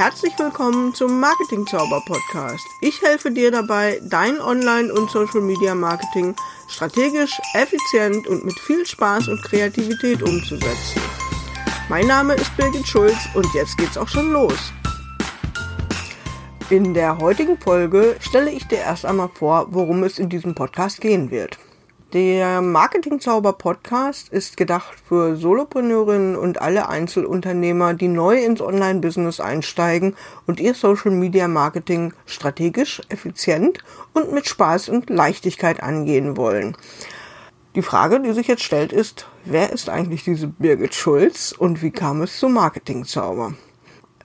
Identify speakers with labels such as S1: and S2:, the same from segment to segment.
S1: Herzlich willkommen zum Marketing Zauber Podcast. Ich helfe dir dabei, dein Online- und Social Media Marketing strategisch, effizient und mit viel Spaß und Kreativität umzusetzen. Mein Name ist Birgit Schulz und jetzt geht's auch schon los. In der heutigen Folge stelle ich dir erst einmal vor, worum es in diesem Podcast gehen wird. Der Marketing Zauber Podcast ist gedacht für Solopreneurinnen und alle Einzelunternehmer, die neu ins Online-Business einsteigen und ihr Social Media Marketing strategisch, effizient und mit Spaß und Leichtigkeit angehen wollen. Die Frage, die sich jetzt stellt, ist, wer ist eigentlich diese Birgit Schulz und wie kam es zum Marketing Zauber?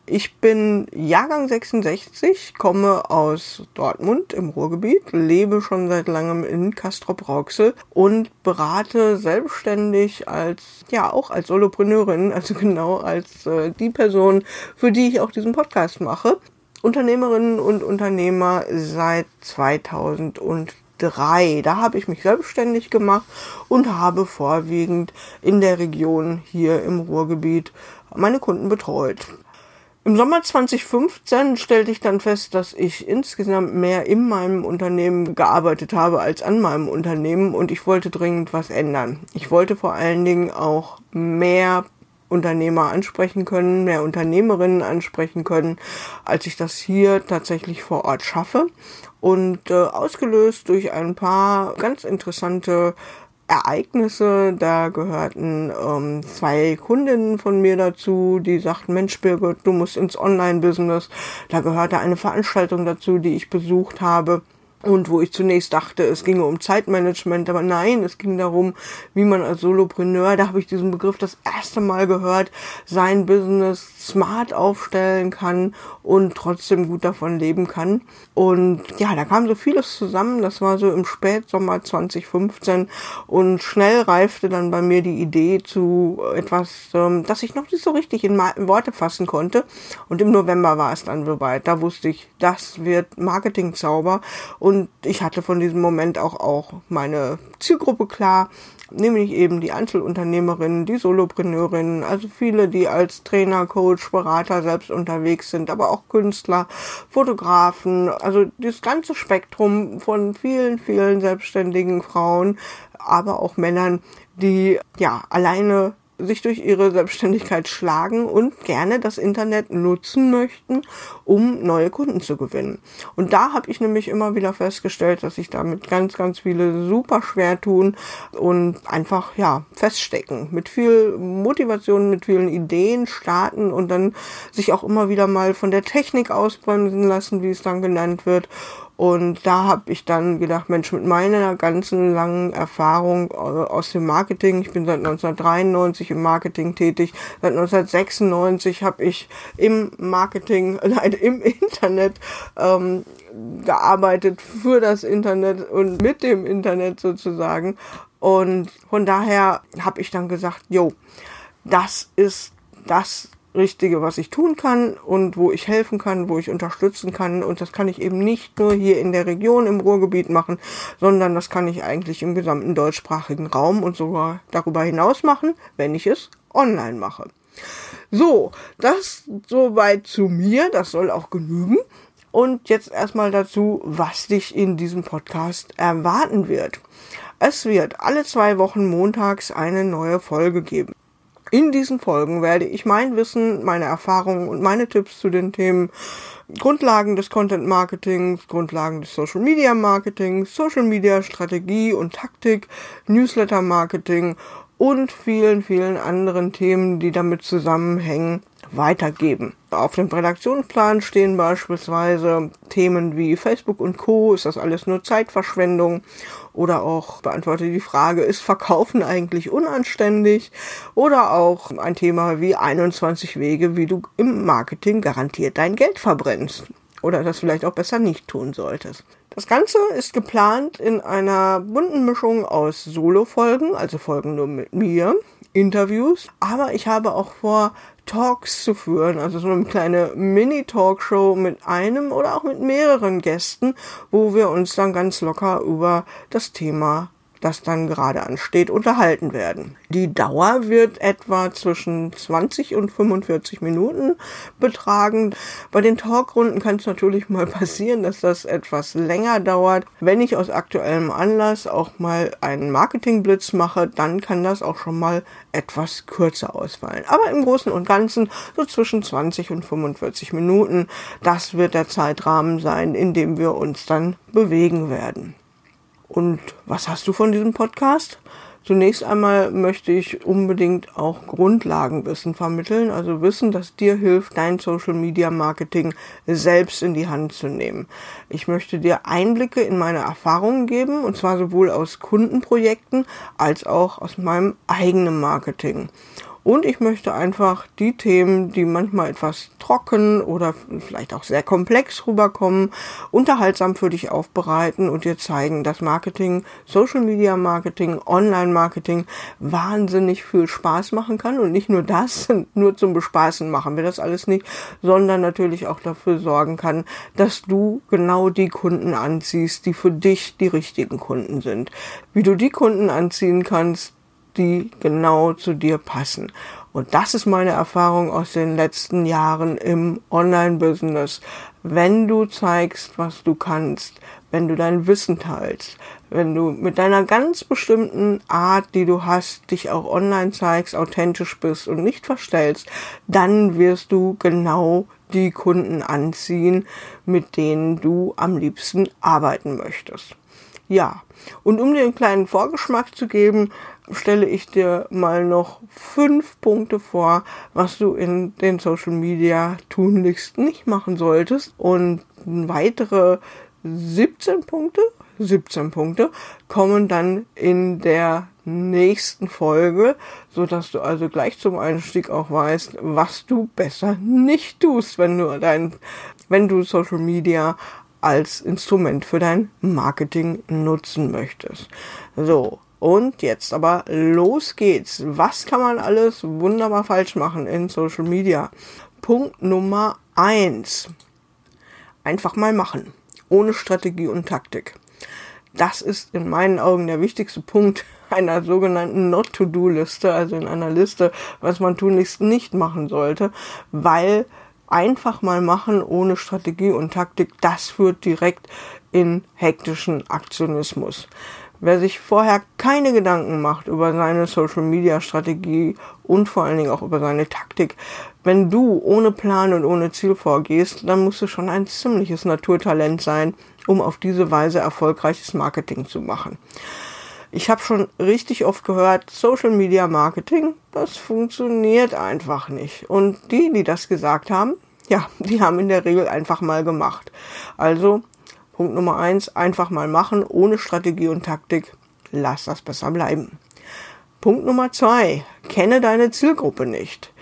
S1: Ich bin Jahrgang 66, komme aus Dortmund im Ruhrgebiet, lebe schon seit langem in Castrop-Rauxel und berate selbstständig als, ja, auch als Solopreneurin, also genau als äh, die Person, für die ich auch diesen Podcast mache. Unternehmerinnen und Unternehmer seit 2003. Da habe ich mich selbstständig gemacht und habe vorwiegend in der Region hier im Ruhrgebiet meine Kunden betreut. Im Sommer 2015 stellte ich dann fest, dass ich insgesamt mehr in meinem Unternehmen gearbeitet habe als an meinem Unternehmen und ich wollte dringend was ändern. Ich wollte vor allen Dingen auch mehr Unternehmer ansprechen können, mehr Unternehmerinnen ansprechen können, als ich das hier tatsächlich vor Ort schaffe. Und äh, ausgelöst durch ein paar ganz interessante Ereignisse. Da gehörten ähm, zwei Kundinnen von mir dazu, die sagten, Mensch, Birgit, du musst ins Online-Business. Da gehörte eine Veranstaltung dazu, die ich besucht habe. Und wo ich zunächst dachte, es ginge um Zeitmanagement, aber nein, es ging darum, wie man als Solopreneur, da habe ich diesen Begriff das erste Mal gehört, sein Business smart aufstellen kann und trotzdem gut davon leben kann. Und ja, da kam so vieles zusammen. Das war so im Spätsommer 2015 und schnell reifte dann bei mir die Idee zu etwas, ähm, das ich noch nicht so richtig in Worte fassen konnte. Und im November war es dann soweit. Da wusste ich, das wird Marketing-Zauber. Und ich hatte von diesem Moment auch, auch meine Zielgruppe klar nämlich eben die Einzelunternehmerinnen, die Solopreneurinnen, also viele, die als Trainer, Coach, Berater selbst unterwegs sind, aber auch Künstler, Fotografen, also das ganze Spektrum von vielen, vielen selbstständigen Frauen, aber auch Männern, die ja alleine sich durch ihre Selbstständigkeit schlagen und gerne das Internet nutzen möchten, um neue Kunden zu gewinnen. Und da habe ich nämlich immer wieder festgestellt, dass sich damit ganz, ganz viele super schwer tun und einfach ja feststecken. Mit viel Motivation, mit vielen Ideen starten und dann sich auch immer wieder mal von der Technik ausbremsen lassen, wie es dann genannt wird und da habe ich dann gedacht, Mensch, mit meiner ganzen langen Erfahrung aus dem Marketing, ich bin seit 1993 im Marketing tätig, seit 1996 habe ich im Marketing, nein, im Internet ähm, gearbeitet für das Internet und mit dem Internet sozusagen. Und von daher habe ich dann gesagt, jo, das ist das Richtige, was ich tun kann und wo ich helfen kann, wo ich unterstützen kann. Und das kann ich eben nicht nur hier in der Region im Ruhrgebiet machen, sondern das kann ich eigentlich im gesamten deutschsprachigen Raum und sogar darüber hinaus machen, wenn ich es online mache. So, das soweit zu mir. Das soll auch genügen. Und jetzt erstmal dazu, was dich in diesem Podcast erwarten wird. Es wird alle zwei Wochen montags eine neue Folge geben. In diesen Folgen werde ich mein Wissen, meine Erfahrungen und meine Tipps zu den Themen Grundlagen des Content Marketings, Grundlagen des Social Media Marketings, Social Media Strategie und Taktik, Newsletter Marketing und vielen, vielen anderen Themen, die damit zusammenhängen, weitergeben. Auf dem Redaktionsplan stehen beispielsweise Themen wie Facebook und Co. Ist das alles nur Zeitverschwendung? Oder auch beantworte die Frage, ist Verkaufen eigentlich unanständig? Oder auch ein Thema wie 21 Wege, wie du im Marketing garantiert dein Geld verbrennst. Oder das vielleicht auch besser nicht tun solltest. Das Ganze ist geplant in einer bunten Mischung aus Solo-Folgen, also Folgen nur mit mir, Interviews, aber ich habe auch vor, Talks zu führen, also so eine kleine Mini-Talkshow mit einem oder auch mit mehreren Gästen, wo wir uns dann ganz locker über das Thema das dann gerade ansteht, unterhalten werden. Die Dauer wird etwa zwischen 20 und 45 Minuten betragen. Bei den Talkrunden kann es natürlich mal passieren, dass das etwas länger dauert. Wenn ich aus aktuellem Anlass auch mal einen Marketingblitz mache, dann kann das auch schon mal etwas kürzer ausfallen. Aber im Großen und Ganzen so zwischen 20 und 45 Minuten. Das wird der Zeitrahmen sein, in dem wir uns dann bewegen werden. Und was hast du von diesem Podcast? Zunächst einmal möchte ich unbedingt auch Grundlagenwissen vermitteln, also Wissen, das dir hilft, dein Social Media Marketing selbst in die Hand zu nehmen. Ich möchte dir Einblicke in meine Erfahrungen geben, und zwar sowohl aus Kundenprojekten als auch aus meinem eigenen Marketing. Und ich möchte einfach die Themen, die manchmal etwas trocken oder vielleicht auch sehr komplex rüberkommen, unterhaltsam für dich aufbereiten und dir zeigen, dass Marketing, Social Media Marketing, Online Marketing wahnsinnig viel Spaß machen kann. Und nicht nur das, nur zum Bespaßen machen wir das alles nicht, sondern natürlich auch dafür sorgen kann, dass du genau die Kunden anziehst, die für dich die richtigen Kunden sind. Wie du die Kunden anziehen kannst, die genau zu dir passen. Und das ist meine Erfahrung aus den letzten Jahren im Online-Business. Wenn du zeigst, was du kannst, wenn du dein Wissen teilst, wenn du mit deiner ganz bestimmten Art, die du hast, dich auch online zeigst, authentisch bist und nicht verstellst, dann wirst du genau die Kunden anziehen, mit denen du am liebsten arbeiten möchtest. Ja, und um dir einen kleinen Vorgeschmack zu geben, stelle ich dir mal noch fünf Punkte vor, was du in den Social Media tunlichst nicht machen solltest. Und weitere 17 Punkte, 17 Punkte kommen dann in der nächsten Folge, so dass du also gleich zum Einstieg auch weißt, was du besser nicht tust, wenn du dein, wenn du Social Media als Instrument für dein Marketing nutzen möchtest. So. Und jetzt aber los geht's. Was kann man alles wunderbar falsch machen in Social Media? Punkt Nummer eins: Einfach mal machen. Ohne Strategie und Taktik. Das ist in meinen Augen der wichtigste Punkt einer sogenannten Not-to-Do-Liste, also in einer Liste, was man tunlichst nicht machen sollte, weil einfach mal machen ohne Strategie und Taktik, das führt direkt in hektischen Aktionismus. Wer sich vorher keine Gedanken macht über seine Social Media Strategie und vor allen Dingen auch über seine Taktik, wenn du ohne Plan und ohne Ziel vorgehst, dann musst du schon ein ziemliches Naturtalent sein, um auf diese Weise erfolgreiches Marketing zu machen. Ich habe schon richtig oft gehört, Social Media Marketing, das funktioniert einfach nicht. Und die, die das gesagt haben, ja, die haben in der Regel einfach mal gemacht. Also, Punkt Nummer eins, einfach mal machen, ohne Strategie und Taktik. Lass das besser bleiben. Punkt Nummer zwei, kenne deine Zielgruppe nicht.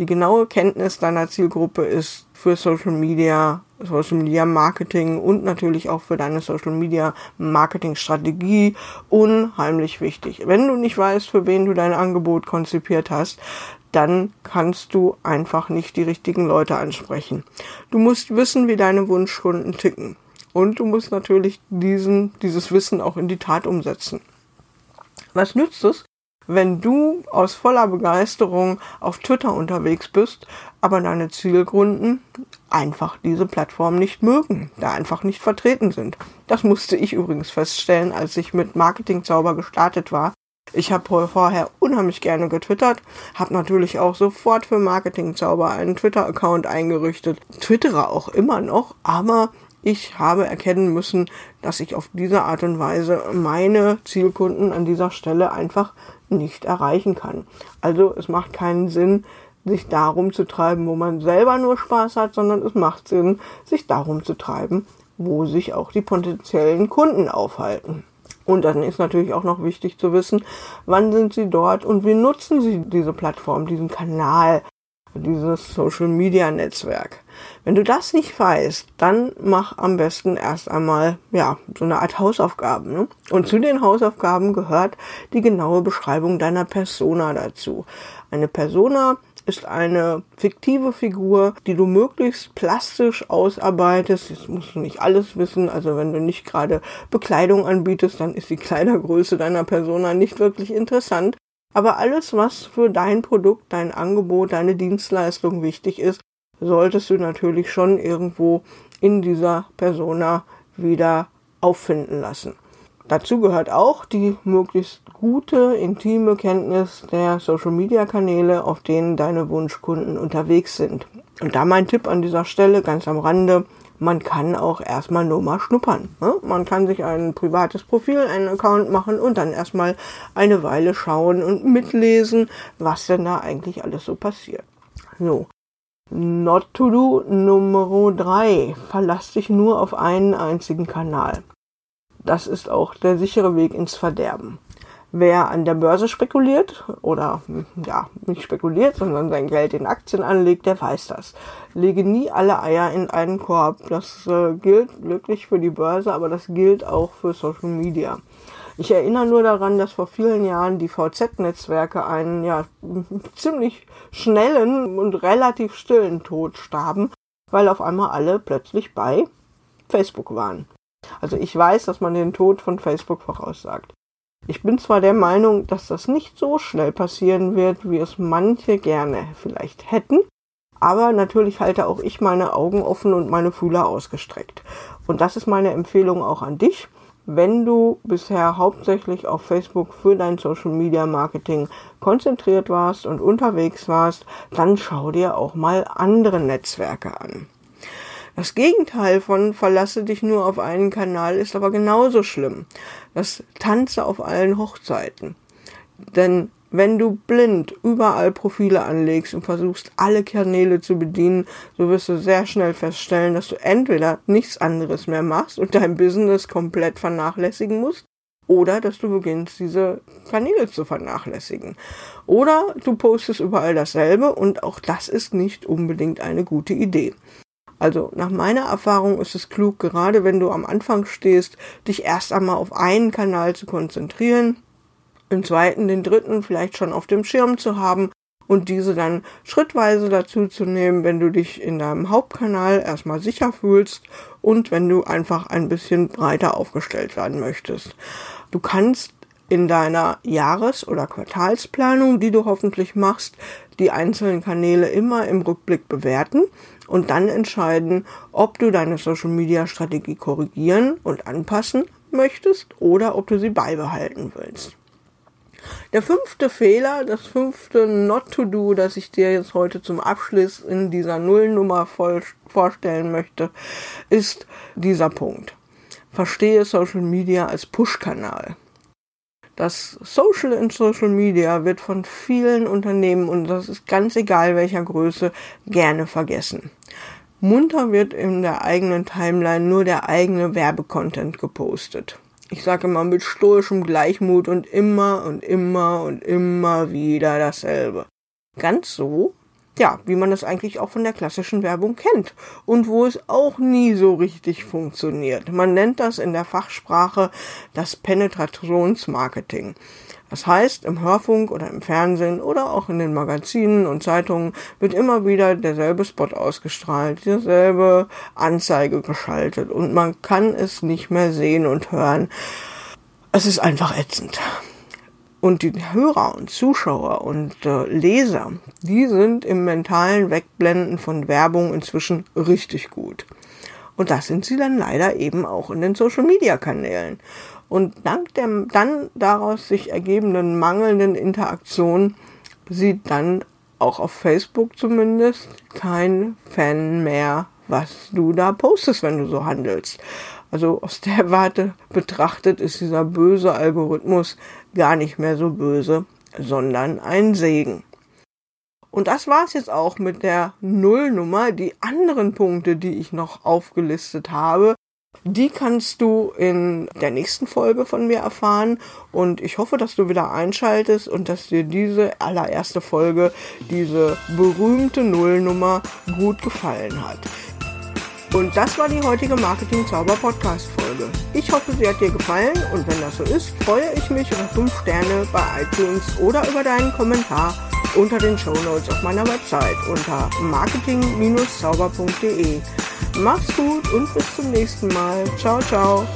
S1: Die genaue Kenntnis deiner Zielgruppe ist für Social Media, Social Media Marketing und natürlich auch für deine Social Media Marketing Strategie unheimlich wichtig. Wenn du nicht weißt, für wen du dein Angebot konzipiert hast, dann kannst du einfach nicht die richtigen Leute ansprechen. Du musst wissen, wie deine Wunschkunden ticken. Und du musst natürlich diesen, dieses Wissen auch in die Tat umsetzen. Was nützt es, wenn du aus voller Begeisterung auf Twitter unterwegs bist, aber deine Zielkunden einfach diese Plattform nicht mögen, da einfach nicht vertreten sind. Das musste ich übrigens feststellen, als ich mit Marketingzauber gestartet war. Ich habe vorher unheimlich gerne getwittert, habe natürlich auch sofort für Marketingzauber einen Twitter-Account eingerichtet, twittere auch immer noch, aber ich habe erkennen müssen, dass ich auf diese Art und Weise meine Zielkunden an dieser Stelle einfach nicht erreichen kann. Also es macht keinen Sinn, sich darum zu treiben, wo man selber nur Spaß hat, sondern es macht Sinn, sich darum zu treiben, wo sich auch die potenziellen Kunden aufhalten. Und dann ist natürlich auch noch wichtig zu wissen, wann sind sie dort und wie nutzen sie diese Plattform, diesen Kanal, dieses Social Media Netzwerk. Wenn du das nicht weißt, dann mach am besten erst einmal, ja, so eine Art Hausaufgaben. Ne? Und zu den Hausaufgaben gehört die genaue Beschreibung deiner Persona dazu. Eine Persona ist eine fiktive Figur, die du möglichst plastisch ausarbeitest. Jetzt musst du nicht alles wissen. Also wenn du nicht gerade Bekleidung anbietest, dann ist die Kleidergröße deiner Persona nicht wirklich interessant. Aber alles, was für dein Produkt, dein Angebot, deine Dienstleistung wichtig ist, solltest du natürlich schon irgendwo in dieser Persona wieder auffinden lassen. Dazu gehört auch die möglichst gute, intime Kenntnis der Social-Media-Kanäle, auf denen deine Wunschkunden unterwegs sind. Und da mein Tipp an dieser Stelle ganz am Rande, man kann auch erstmal nur mal schnuppern. Ne? Man kann sich ein privates Profil, einen Account machen und dann erstmal eine Weile schauen und mitlesen, was denn da eigentlich alles so passiert. So. Not to do Nummer drei. Verlass dich nur auf einen einzigen Kanal. Das ist auch der sichere Weg ins Verderben. Wer an der Börse spekuliert oder ja, nicht spekuliert, sondern sein Geld in Aktien anlegt, der weiß das. Lege nie alle Eier in einen Korb. Das äh, gilt wirklich für die Börse, aber das gilt auch für Social Media. Ich erinnere nur daran, dass vor vielen Jahren die VZ-Netzwerke einen ja ziemlich schnellen und relativ stillen Tod starben, weil auf einmal alle plötzlich bei Facebook waren. Also ich weiß, dass man den Tod von Facebook voraussagt. Ich bin zwar der Meinung, dass das nicht so schnell passieren wird, wie es manche gerne vielleicht hätten, aber natürlich halte auch ich meine Augen offen und meine Fühler ausgestreckt. Und das ist meine Empfehlung auch an dich. Wenn du bisher hauptsächlich auf Facebook für dein Social Media Marketing konzentriert warst und unterwegs warst, dann schau dir auch mal andere Netzwerke an. Das Gegenteil von verlasse dich nur auf einen Kanal ist aber genauso schlimm. Das Tanze auf allen Hochzeiten. Denn wenn du blind überall Profile anlegst und versuchst, alle Kanäle zu bedienen, so wirst du sehr schnell feststellen, dass du entweder nichts anderes mehr machst und dein Business komplett vernachlässigen musst, oder dass du beginnst, diese Kanäle zu vernachlässigen. Oder du postest überall dasselbe und auch das ist nicht unbedingt eine gute Idee. Also nach meiner Erfahrung ist es klug, gerade wenn du am Anfang stehst, dich erst einmal auf einen Kanal zu konzentrieren, im zweiten, den dritten vielleicht schon auf dem Schirm zu haben und diese dann schrittweise dazu zu nehmen, wenn du dich in deinem Hauptkanal erstmal sicher fühlst und wenn du einfach ein bisschen breiter aufgestellt werden möchtest. Du kannst in deiner Jahres- oder Quartalsplanung, die du hoffentlich machst, die einzelnen Kanäle immer im Rückblick bewerten und dann entscheiden, ob du deine Social-Media-Strategie korrigieren und anpassen möchtest oder ob du sie beibehalten willst. Der fünfte Fehler, das fünfte Not-to-Do, das ich dir jetzt heute zum Abschluss in dieser Nullnummer vorstellen möchte, ist dieser Punkt. Verstehe Social Media als Push-Kanal. Das Social in Social Media wird von vielen Unternehmen, und das ist ganz egal welcher Größe, gerne vergessen. Munter wird in der eigenen Timeline nur der eigene Werbecontent gepostet. Ich sage immer mit stoischem Gleichmut und immer und immer und immer wieder dasselbe. Ganz so ja, wie man das eigentlich auch von der klassischen Werbung kennt und wo es auch nie so richtig funktioniert. Man nennt das in der Fachsprache das Penetrationsmarketing. Das heißt, im Hörfunk oder im Fernsehen oder auch in den Magazinen und Zeitungen wird immer wieder derselbe Spot ausgestrahlt, dieselbe Anzeige geschaltet und man kann es nicht mehr sehen und hören. Es ist einfach ätzend. Und die Hörer und Zuschauer und äh, Leser, die sind im mentalen Wegblenden von Werbung inzwischen richtig gut. Und das sind sie dann leider eben auch in den Social-Media-Kanälen. Und dank der dann daraus sich ergebenden mangelnden Interaktion sieht dann auch auf Facebook zumindest kein Fan mehr, was du da postest, wenn du so handelst. Also aus der Warte betrachtet ist dieser böse Algorithmus gar nicht mehr so böse, sondern ein Segen. Und das war's jetzt auch mit der Nullnummer. Die anderen Punkte, die ich noch aufgelistet habe, die kannst du in der nächsten Folge von mir erfahren. Und ich hoffe, dass du wieder einschaltest und dass dir diese allererste Folge, diese berühmte Nullnummer gut gefallen hat. Und das war die heutige Marketing Zauber Podcast Folge. Ich hoffe, sie hat dir gefallen und wenn das so ist, freue ich mich über 5 Sterne bei iTunes oder über deinen Kommentar unter den Show Notes auf meiner Website unter marketing-zauber.de. Mach's gut und bis zum nächsten Mal. Ciao, ciao.